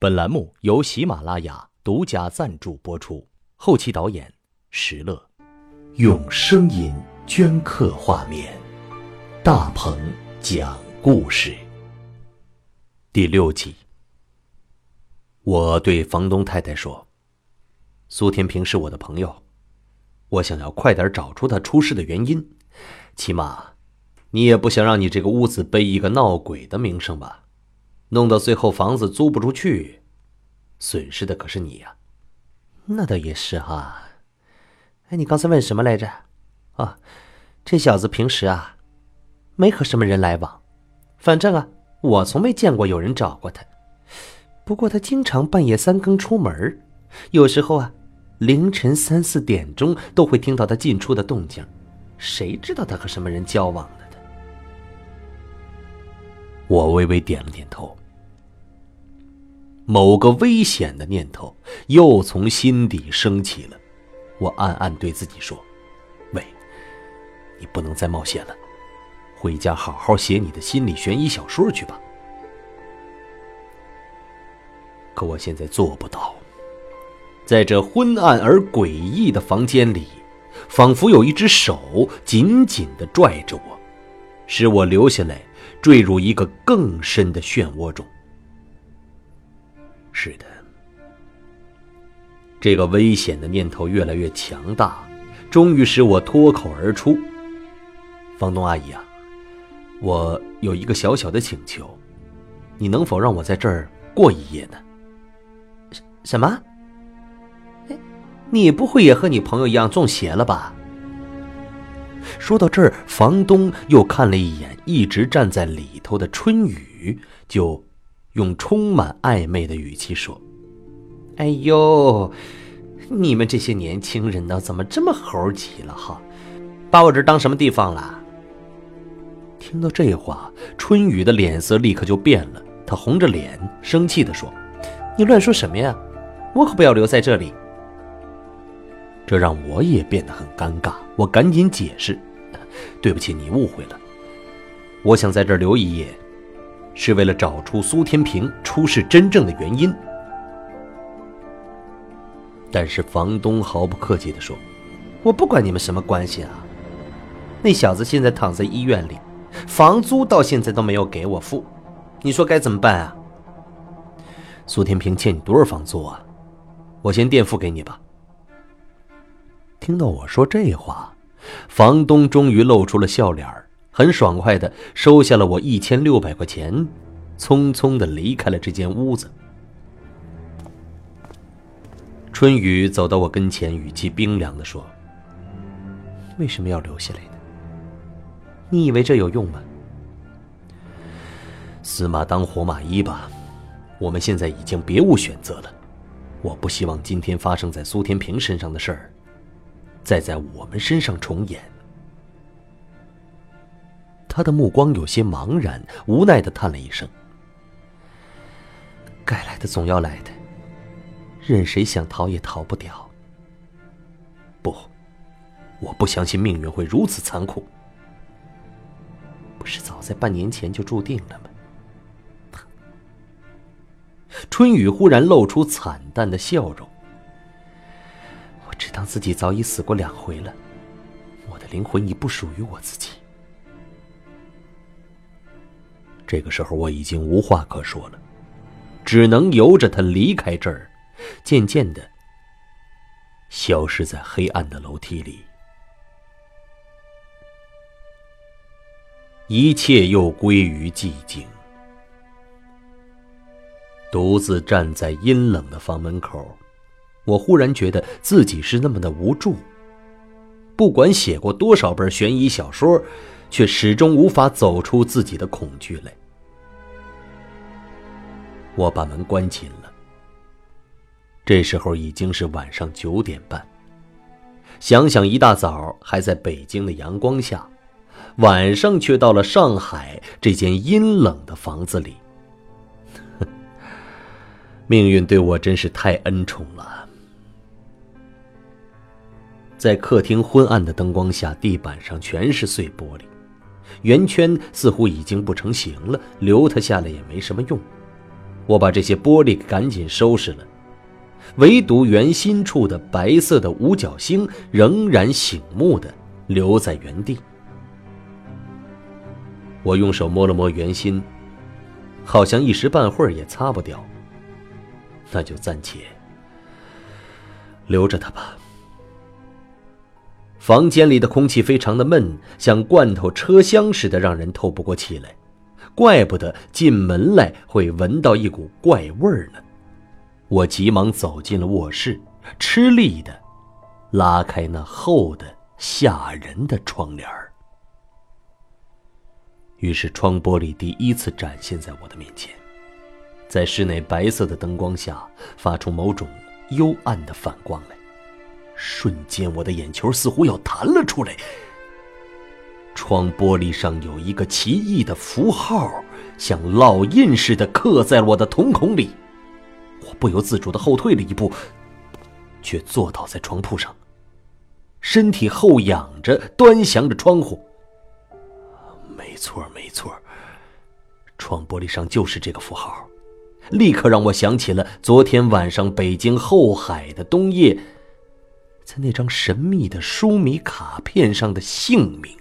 本栏目由喜马拉雅独家赞助播出，后期导演石乐，用声音镌刻画面，大鹏讲故事。第六集，我对房东太太说：“苏天平是我的朋友，我想要快点找出他出事的原因，起码，你也不想让你这个屋子背一个闹鬼的名声吧？”弄到最后房子租不出去，损失的可是你呀。那倒也是哈。哎，你刚才问什么来着？啊，这小子平时啊，没和什么人来往，反正啊，我从没见过有人找过他。不过他经常半夜三更出门，有时候啊，凌晨三四点钟都会听到他进出的动静。谁知道他和什么人交往了的？我微微点了点头。某个危险的念头又从心底升起了，我暗暗对自己说：“喂，你不能再冒险了，回家好好写你的心理悬疑小说去吧。”可我现在做不到。在这昏暗而诡异的房间里，仿佛有一只手紧紧的拽着我，使我留下来。坠入一个更深的漩涡中。是的，这个危险的念头越来越强大，终于使我脱口而出：“房东阿姨啊，我有一个小小的请求，你能否让我在这儿过一夜呢？”“什什么？你不会也和你朋友一样中邪了吧？”说到这儿，房东又看了一眼一直站在里头的春雨，就用充满暧昧的语气说：“哎呦，你们这些年轻人呢，怎么这么猴急了哈？把我这当什么地方了？”听到这话，春雨的脸色立刻就变了，他红着脸，生气地说：“你乱说什么呀？我可不要留在这里。”这让我也变得很尴尬，我赶紧解释：“对不起，你误会了。我想在这儿留一夜，是为了找出苏天平出事真正的原因。”但是房东毫不客气地说：“我不管你们什么关系啊！那小子现在躺在医院里，房租到现在都没有给我付，你说该怎么办啊？”苏天平欠你多少房租啊？我先垫付给你吧。听到我说这话，房东终于露出了笑脸很爽快的收下了我一千六百块钱，匆匆的离开了这间屋子。春雨走到我跟前，语气冰凉的说：“为什么要留下来呢？你以为这有用吗？死马当活马医吧。我们现在已经别无选择了。我不希望今天发生在苏天平身上的事儿。”再在我们身上重演。他的目光有些茫然，无奈的叹了一声：“该来的总要来的，任谁想逃也逃不掉。”不，我不相信命运会如此残酷。不是早在半年前就注定了吗？春雨忽然露出惨淡的笑容。我只当自己早已死过两回了，我的灵魂已不属于我自己。这个时候我已经无话可说了，只能由着他离开这儿，渐渐的消失在黑暗的楼梯里。一切又归于寂静，独自站在阴冷的房门口。我忽然觉得自己是那么的无助，不管写过多少本悬疑小说，却始终无法走出自己的恐惧来。我把门关紧了。这时候已经是晚上九点半。想想一大早还在北京的阳光下，晚上却到了上海这间阴冷的房子里，命运对我真是太恩宠了。在客厅昏暗的灯光下，地板上全是碎玻璃，圆圈似乎已经不成形了，留它下来也没什么用。我把这些玻璃赶紧收拾了，唯独圆心处的白色的五角星仍然醒目的留在原地。我用手摸了摸圆心，好像一时半会儿也擦不掉。那就暂且留着它吧。房间里的空气非常的闷，像罐头车厢似的，让人透不过气来。怪不得进门来会闻到一股怪味儿呢。我急忙走进了卧室，吃力的拉开那厚的吓人的窗帘儿。于是窗玻璃第一次展现在我的面前，在室内白色的灯光下发出某种幽暗的反光来。瞬间，我的眼球似乎要弹了出来。窗玻璃上有一个奇异的符号，像烙印似的刻在了我的瞳孔里。我不由自主的后退了一步，却坐倒在床铺上，身体后仰着，端详着窗户。没错，没错，窗玻璃上就是这个符号，立刻让我想起了昨天晚上北京后海的冬夜，在那张神秘的书迷卡片上的姓名。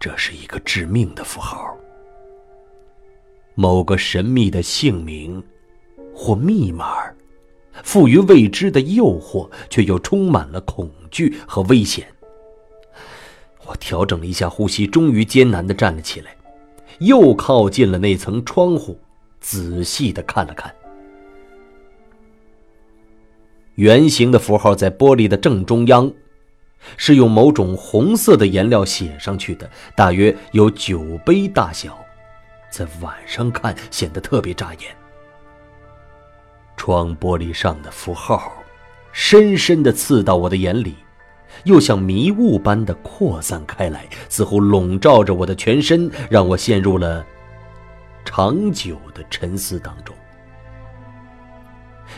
这是一个致命的符号。某个神秘的姓名或密码，赋予未知的诱惑，却又充满了恐惧和危险。我调整了一下呼吸，终于艰难的站了起来，又靠近了那层窗户，仔细的看了看。圆形的符号在玻璃的正中央。是用某种红色的颜料写上去的，大约有酒杯大小，在晚上看显得特别扎眼。窗玻璃上的符号，深深地刺到我的眼里，又像迷雾般的扩散开来，似乎笼罩着我的全身，让我陷入了长久的沉思当中。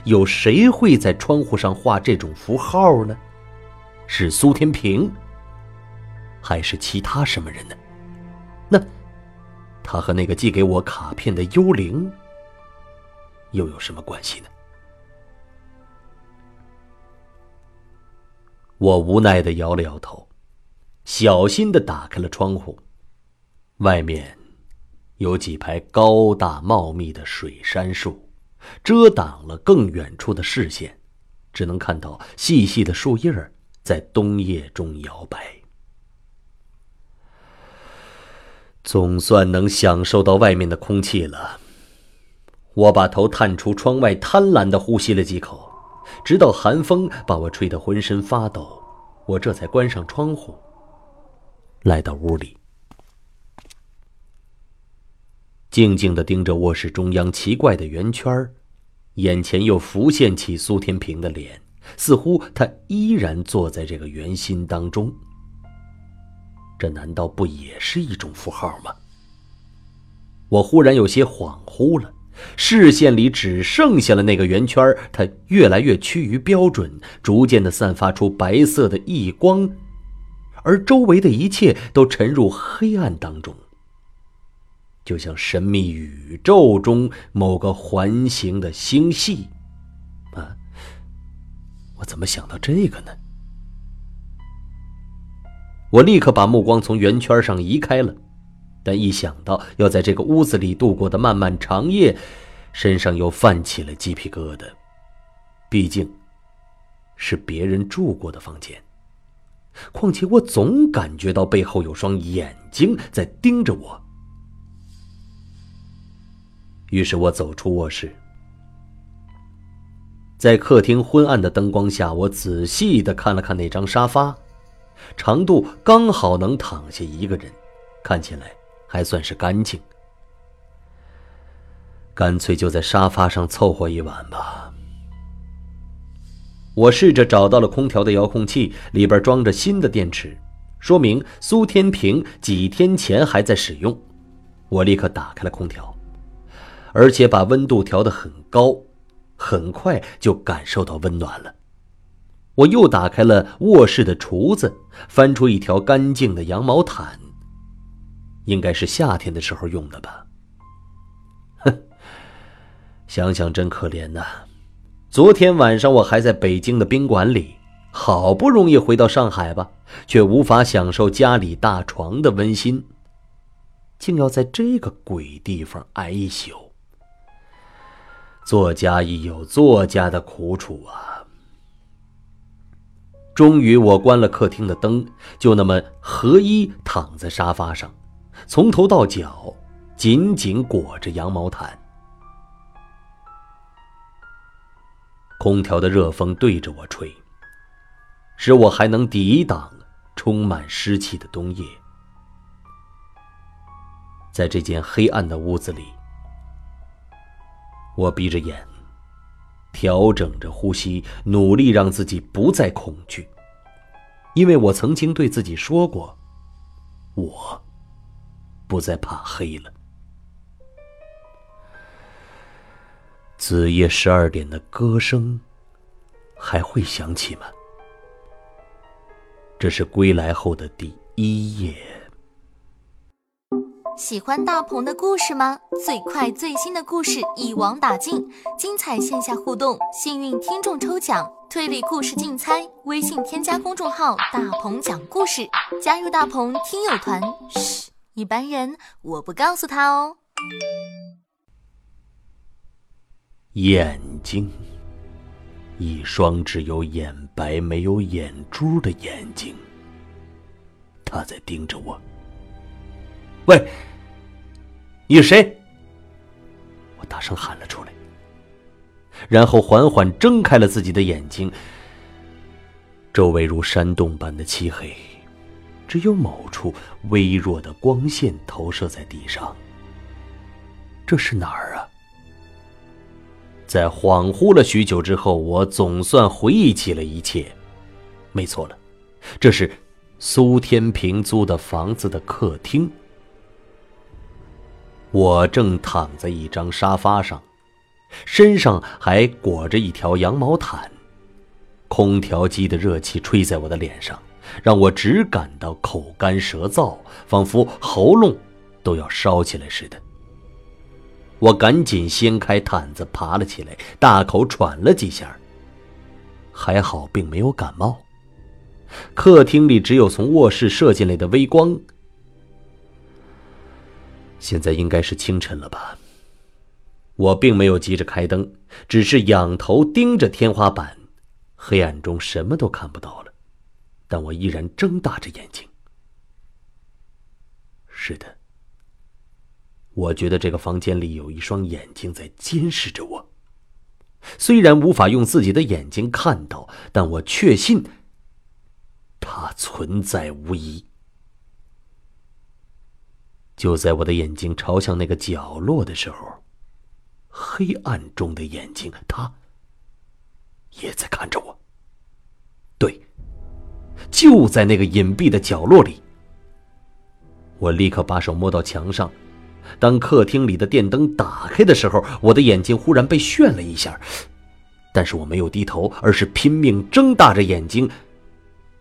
有谁会在窗户上画这种符号呢？是苏天平，还是其他什么人呢？那他和那个寄给我卡片的幽灵又有什么关系呢？我无奈的摇了摇头，小心的打开了窗户。外面有几排高大茂密的水杉树，遮挡了更远处的视线，只能看到细细的树叶儿。在冬夜中摇摆，总算能享受到外面的空气了。我把头探出窗外，贪婪的呼吸了几口，直到寒风把我吹得浑身发抖，我这才关上窗户，来到屋里，静静的盯着卧室中央奇怪的圆圈眼前又浮现起苏天平的脸。似乎他依然坐在这个圆心当中，这难道不也是一种符号吗？我忽然有些恍惚了，视线里只剩下了那个圆圈，它越来越趋于标准，逐渐的散发出白色的异光，而周围的一切都沉入黑暗当中，就像神秘宇宙中某个环形的星系。我怎么想到这个呢？我立刻把目光从圆圈上移开了，但一想到要在这个屋子里度过的漫漫长夜，身上又泛起了鸡皮疙瘩。毕竟，是别人住过的房间，况且我总感觉到背后有双眼睛在盯着我。于是我走出卧室。在客厅昏暗的灯光下，我仔细的看了看那张沙发，长度刚好能躺下一个人，看起来还算是干净。干脆就在沙发上凑合一晚吧。我试着找到了空调的遥控器，里边装着新的电池，说明苏天平几天前还在使用。我立刻打开了空调，而且把温度调得很高。很快就感受到温暖了。我又打开了卧室的橱子，翻出一条干净的羊毛毯。应该是夏天的时候用的吧。哼想想真可怜呐！昨天晚上我还在北京的宾馆里，好不容易回到上海吧，却无法享受家里大床的温馨，竟要在这个鬼地方挨一宿。作家亦有作家的苦楚啊！终于，我关了客厅的灯，就那么合衣躺在沙发上，从头到脚紧紧裹着羊毛毯。空调的热风对着我吹，使我还能抵挡充满湿气的冬夜。在这间黑暗的屋子里，我闭着眼，调整着呼吸，努力让自己不再恐惧，因为我曾经对自己说过，我不再怕黑了。子夜十二点的歌声还会响起吗？这是归来后的第一夜。喜欢大鹏的故事吗？最快最新的故事一网打尽，精彩线下互动，幸运听众抽奖，推理故事竞猜。微信添加公众号“大鹏讲故事”，加入大鹏听友团。嘘，一般人我不告诉他哦。眼睛，一双只有眼白没有眼珠的眼睛。他在盯着我。喂，你是谁？我大声喊了出来，然后缓缓睁开了自己的眼睛。周围如山洞般的漆黑，只有某处微弱的光线投射在地上。这是哪儿啊？在恍惚了许久之后，我总算回忆起了一切。没错了，这是苏天平租的房子的客厅。我正躺在一张沙发上，身上还裹着一条羊毛毯，空调机的热气吹在我的脸上，让我只感到口干舌燥，仿佛喉咙都要烧起来似的。我赶紧掀开毯子，爬了起来，大口喘了几下。还好，并没有感冒。客厅里只有从卧室射进来的微光。现在应该是清晨了吧？我并没有急着开灯，只是仰头盯着天花板，黑暗中什么都看不到了，但我依然睁大着眼睛。是的。我觉得这个房间里有一双眼睛在监视着我。虽然无法用自己的眼睛看到，但我确信它存在无疑。就在我的眼睛朝向那个角落的时候，黑暗中的眼睛，他也在看着我。对，就在那个隐蔽的角落里。我立刻把手摸到墙上。当客厅里的电灯打开的时候，我的眼睛忽然被炫了一下，但是我没有低头，而是拼命睁大着眼睛，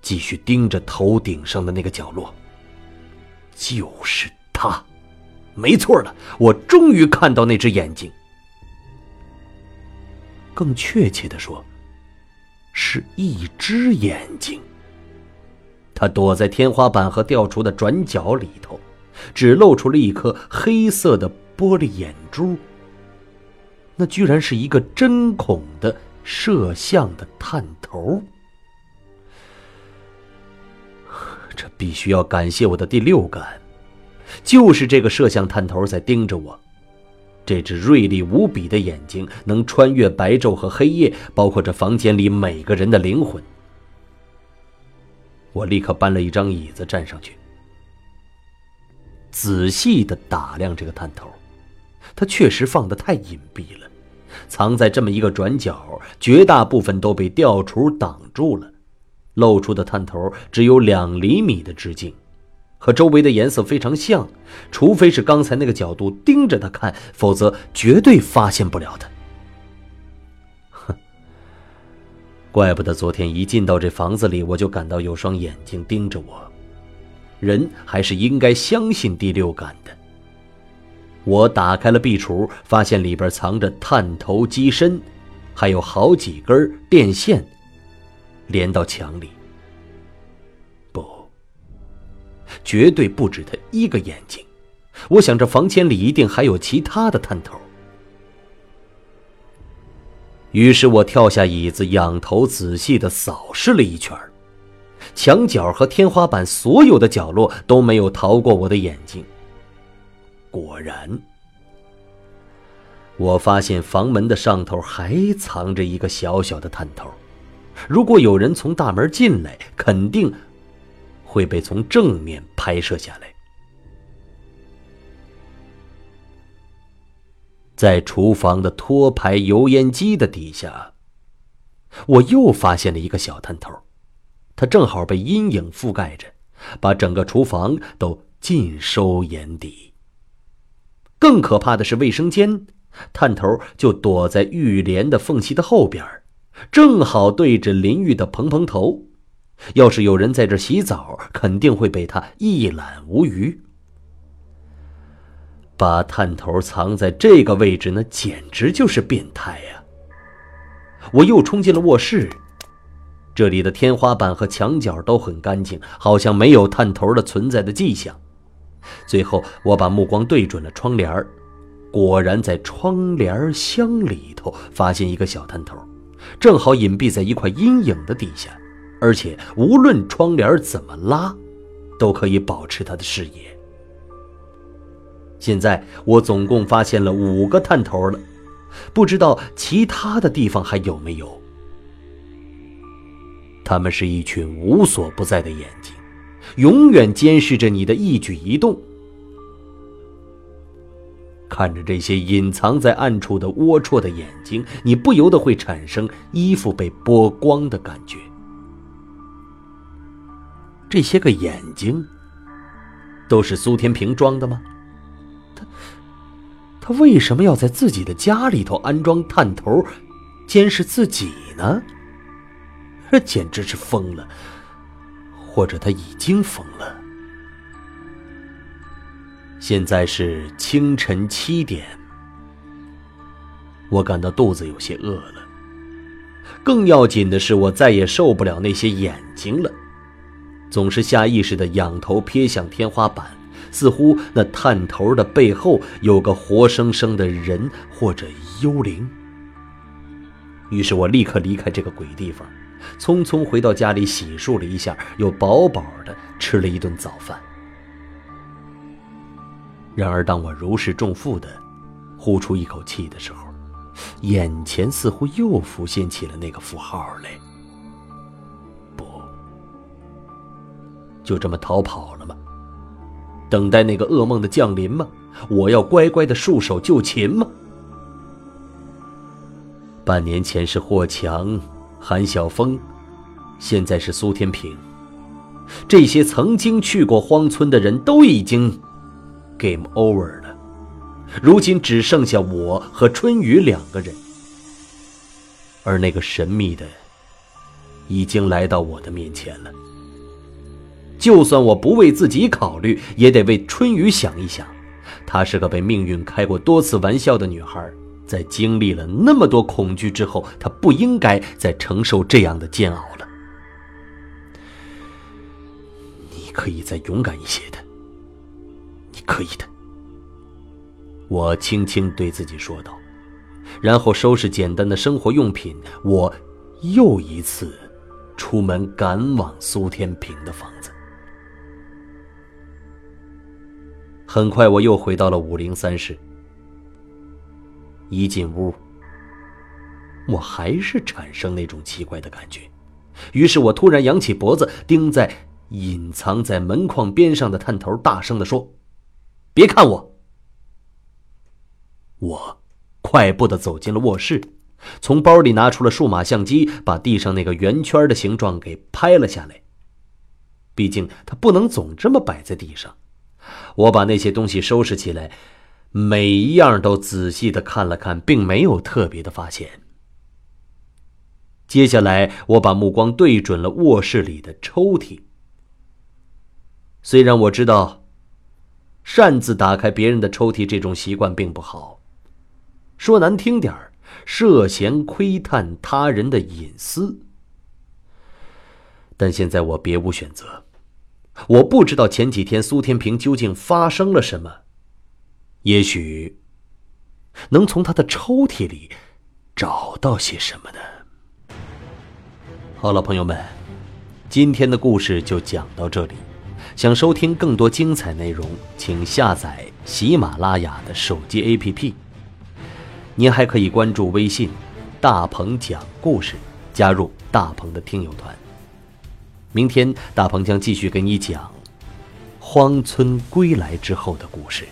继续盯着头顶上的那个角落。就是他，没错了，我终于看到那只眼睛。更确切的说，是一只眼睛。他躲在天花板和吊橱的转角里头。只露出了一颗黑色的玻璃眼珠。那居然是一个针孔的摄像的探头。这必须要感谢我的第六感，就是这个摄像探头在盯着我。这只锐利无比的眼睛能穿越白昼和黑夜，包括这房间里每个人的灵魂。我立刻搬了一张椅子站上去。仔细的打量这个探头，它确实放的太隐蔽了，藏在这么一个转角，绝大部分都被吊橱挡住了，露出的探头只有两厘米的直径，和周围的颜色非常像，除非是刚才那个角度盯着他看，否则绝对发现不了的。哼，怪不得昨天一进到这房子里，我就感到有双眼睛盯着我。人还是应该相信第六感的。我打开了壁橱，发现里边藏着探头机身，还有好几根电线连到墙里。绝对不止他一个眼睛。我想这房间里一定还有其他的探头。于是我跳下椅子，仰头仔细的扫视了一圈墙角和天花板所有的角落都没有逃过我的眼睛。果然，我发现房门的上头还藏着一个小小的探头。如果有人从大门进来，肯定会被从正面拍摄下来。在厨房的托排油烟机的底下，我又发现了一个小探头，它正好被阴影覆盖着，把整个厨房都尽收眼底。更可怕的是，卫生间探头就躲在浴帘的缝隙的后边，正好对着淋浴的蓬蓬头。要是有人在这洗澡，肯定会被他一览无余。把探头藏在这个位置，那简直就是变态呀！我又冲进了卧室，这里的天花板和墙角都很干净，好像没有探头的存在的迹象。最后，我把目光对准了窗帘果然在窗帘箱里头发现一个小探头，正好隐蔽在一块阴影的底下，而且无论窗帘怎么拉，都可以保持他的视野。现在我总共发现了五个探头了，不知道其他的地方还有没有。他们是一群无所不在的眼睛，永远监视着你的一举一动。看着这些隐藏在暗处的龌龊的眼睛，你不由得会产生衣服被剥光的感觉。这些个眼睛都是苏天平装的吗？他他为什么要在自己的家里头安装探头，监视自己呢？这简直是疯了，或者他已经疯了。现在是清晨七点，我感到肚子有些饿了。更要紧的是，我再也受不了那些眼睛了，总是下意识的仰头瞥向天花板。似乎那探头的背后有个活生生的人或者幽灵。于是我立刻离开这个鬼地方，匆匆回到家里洗漱了一下，又饱饱的吃了一顿早饭。然而，当我如释重负的呼出一口气的时候，眼前似乎又浮现起了那个符号来。就这么逃跑了吗？等待那个噩梦的降临吗？我要乖乖的束手就擒吗？半年前是霍强、韩晓峰，现在是苏天平，这些曾经去过荒村的人都已经 game over 了，如今只剩下我和春雨两个人，而那个神秘的已经来到我的面前了。就算我不为自己考虑，也得为春雨想一想。她是个被命运开过多次玩笑的女孩，在经历了那么多恐惧之后，她不应该再承受这样的煎熬了。你可以再勇敢一些的，你可以的。我轻轻对自己说道，然后收拾简单的生活用品，我又一次出门赶往苏天平的房很快，我又回到了五零三室。一进屋，我还是产生那种奇怪的感觉，于是我突然扬起脖子，盯在隐藏在门框边上的探头，大声的说：“别看我！”我快步的走进了卧室，从包里拿出了数码相机，把地上那个圆圈的形状给拍了下来。毕竟它不能总这么摆在地上。我把那些东西收拾起来，每一样都仔细的看了看，并没有特别的发现。接下来，我把目光对准了卧室里的抽屉。虽然我知道，擅自打开别人的抽屉这种习惯并不好。说难听点儿，涉嫌窥探他人的隐私。但现在我别无选择，我不知道前几天苏天平究竟发生了什么，也许能从他的抽屉里找到些什么呢？好了，朋友们，今天的故事就讲到这里。想收听更多精彩内容，请下载喜马拉雅的手机 APP。您还可以关注微信“大鹏讲故事”，加入大鹏的听友团。明天，大鹏将继续给你讲《荒村归来》之后的故事。